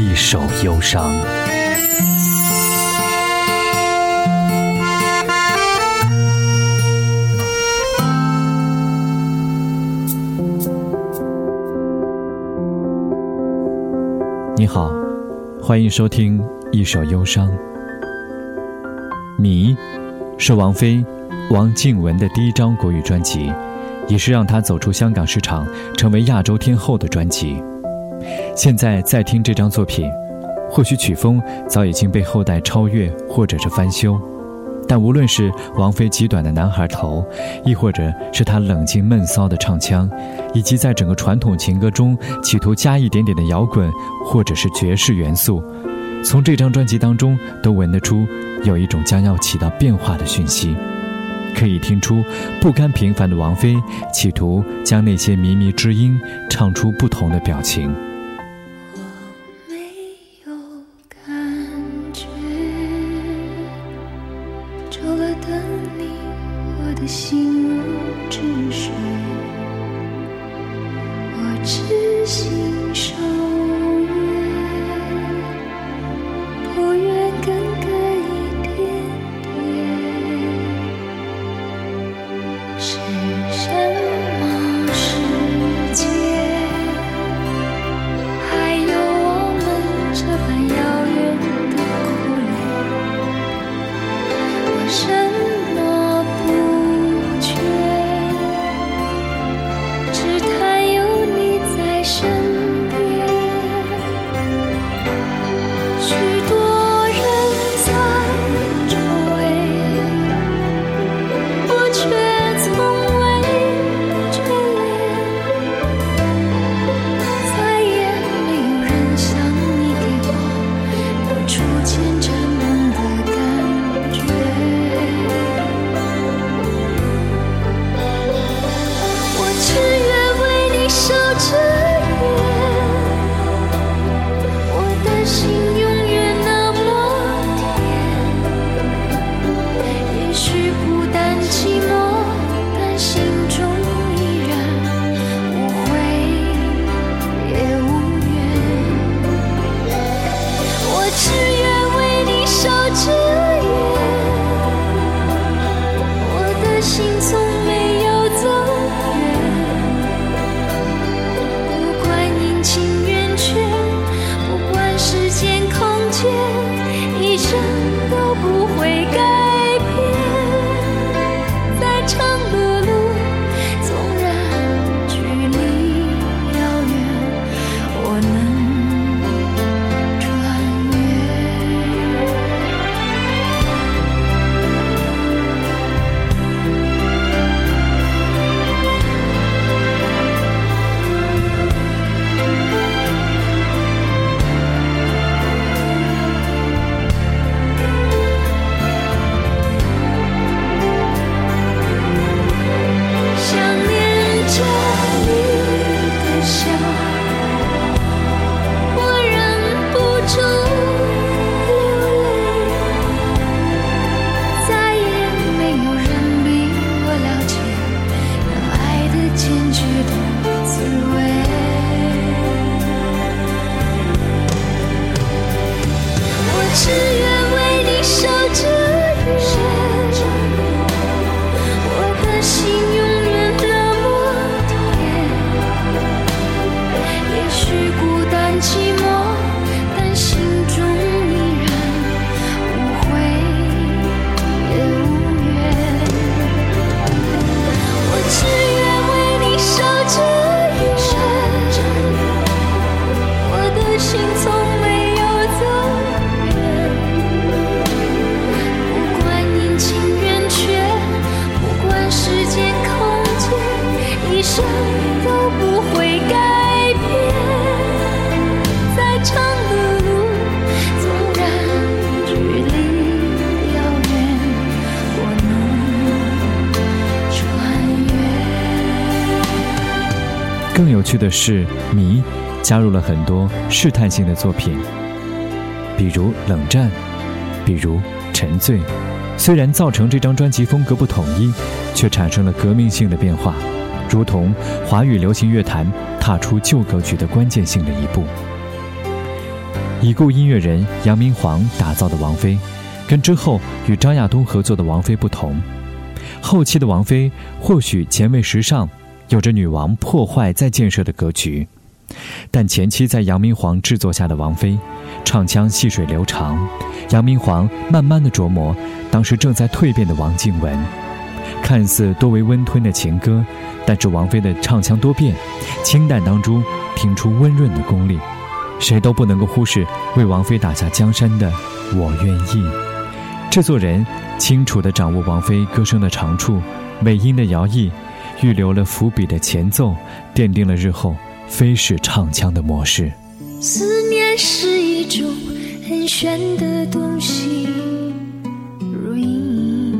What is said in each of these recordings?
一首忧伤。你好，欢迎收听《一首忧伤》。《迷》是王菲、王靖雯的第一张国语专辑，也是让她走出香港市场，成为亚洲天后的专辑。现在再听这张作品，或许曲风早已经被后代超越，或者是翻修。但无论是王菲极短的男孩头，亦或者是她冷静闷骚的唱腔，以及在整个传统情歌中企图加一点点的摇滚或者是爵士元素，从这张专辑当中都闻得出有一种将要起到变化的讯息。可以听出不甘平凡的王菲企图将那些靡靡之音唱出不同的表情。不会改更有趣的是，迷加入了很多试探性的作品，比如《冷战》，比如《沉醉》，虽然造成这张专辑风格不统一，却产生了革命性的变化，如同华语流行乐坛踏出旧格局的关键性的一步。已故音乐人杨明煌打造的王菲，跟之后与张亚东合作的王菲不同。后期的王菲或许前卫时尚，有着女王破坏再建设的格局，但前期在杨明煌制作下的王菲，唱腔细水流长。杨明煌慢慢的琢磨当时正在蜕变的王静文，看似多为温吞的情歌，但是王菲的唱腔多变，清淡当中听出温润的功力。谁都不能够忽视为王菲打下江山的“我愿意”。制作人清楚地掌握王菲歌声的长处、尾音的摇曳，预留了伏笔的前奏，奠定了日后飞式唱腔的模式。思念是一种很玄的东西，如影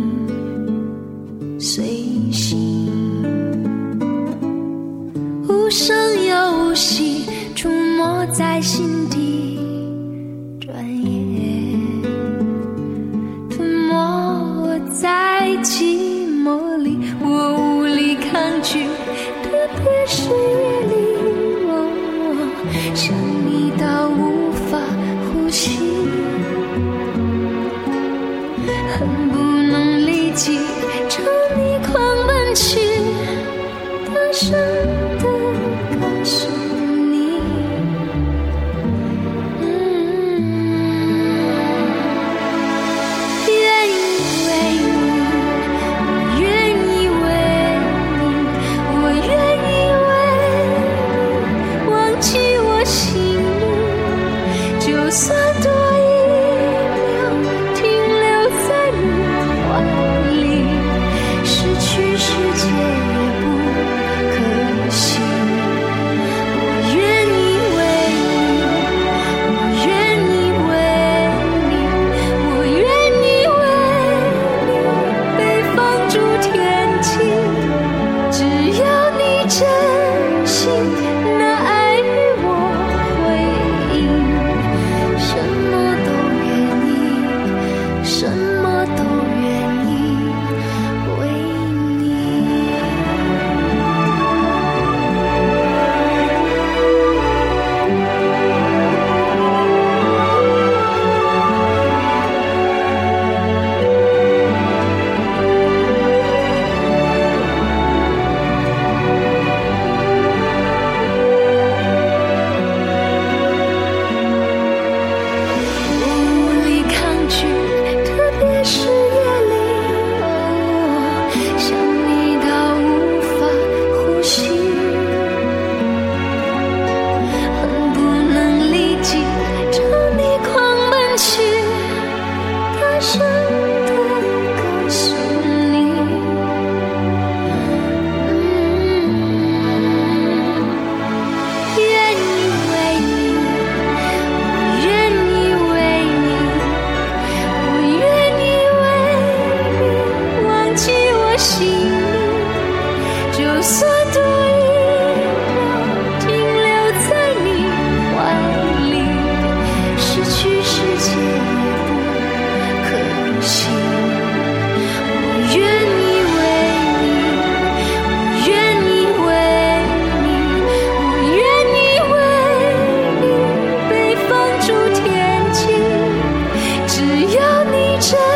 随形，无声又无息。出没在心底，是声。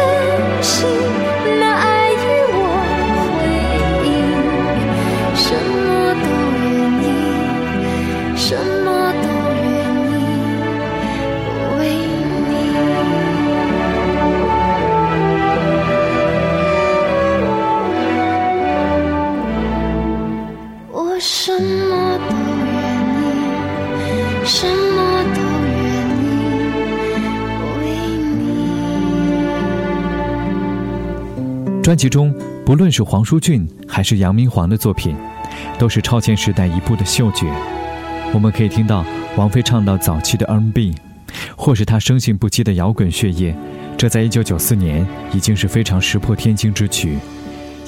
专辑中，不论是黄舒骏还是杨明煌的作品，都是超前时代一步的嗅觉。我们可以听到王菲唱到早期的 R&B，或是她生性不羁的摇滚血液。这在一九九四年已经是非常石破天惊之曲，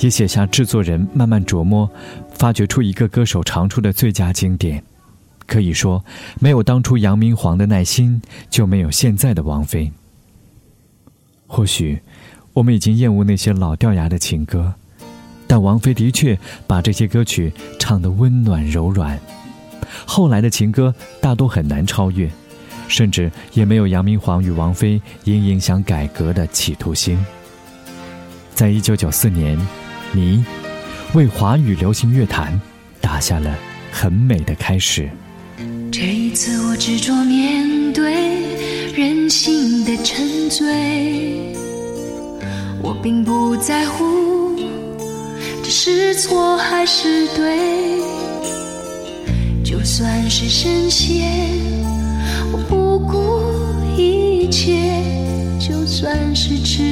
也写下制作人慢慢琢磨、发掘出一个歌手长处的最佳经典。可以说，没有当初杨明煌的耐心，就没有现在的王菲。或许，我们已经厌恶那些老掉牙的情歌，但王菲的确把这些歌曲唱得温暖柔软。后来的情歌大多很难超越，甚至也没有杨明煌与王菲因影响改革的企图心。在一九九四年，你为华语流行乐坛打下了很美的开始。这一次，我执着面对人性的沉醉，我并不在乎这是错还是对，就算是神仙，我不顾一切；就算是痴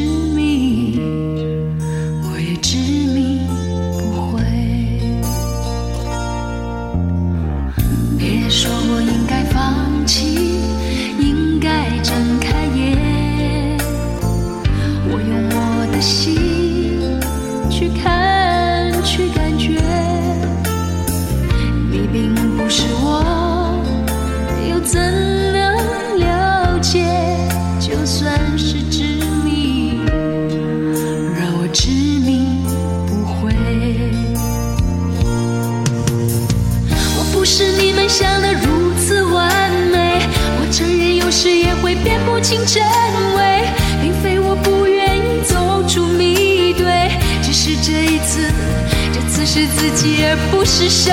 执迷不悔。我不是你们想的如此完美，我承认有时也会辨不清真伪，并非我不愿意走出迷堆，只是这一次，这次是自己而不是谁。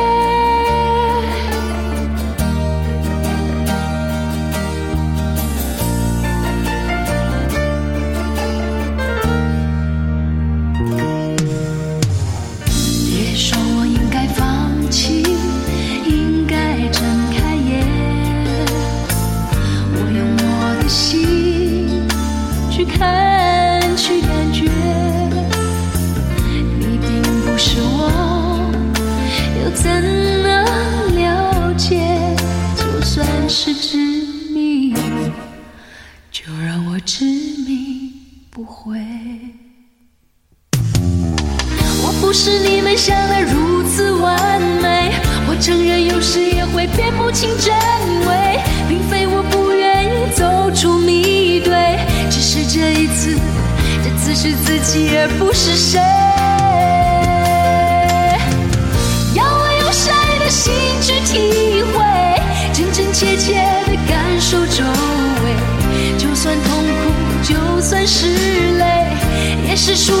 时也会辨不清真伪，并非我不愿意走出迷堆，只是这一次，这次是自己而不是谁。要我用谁的心去体会，真真切切的感受周围，就算痛苦，就算是泪，也是属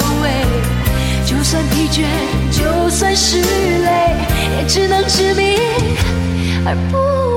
就算疲倦，就算是累，也只能执迷而不。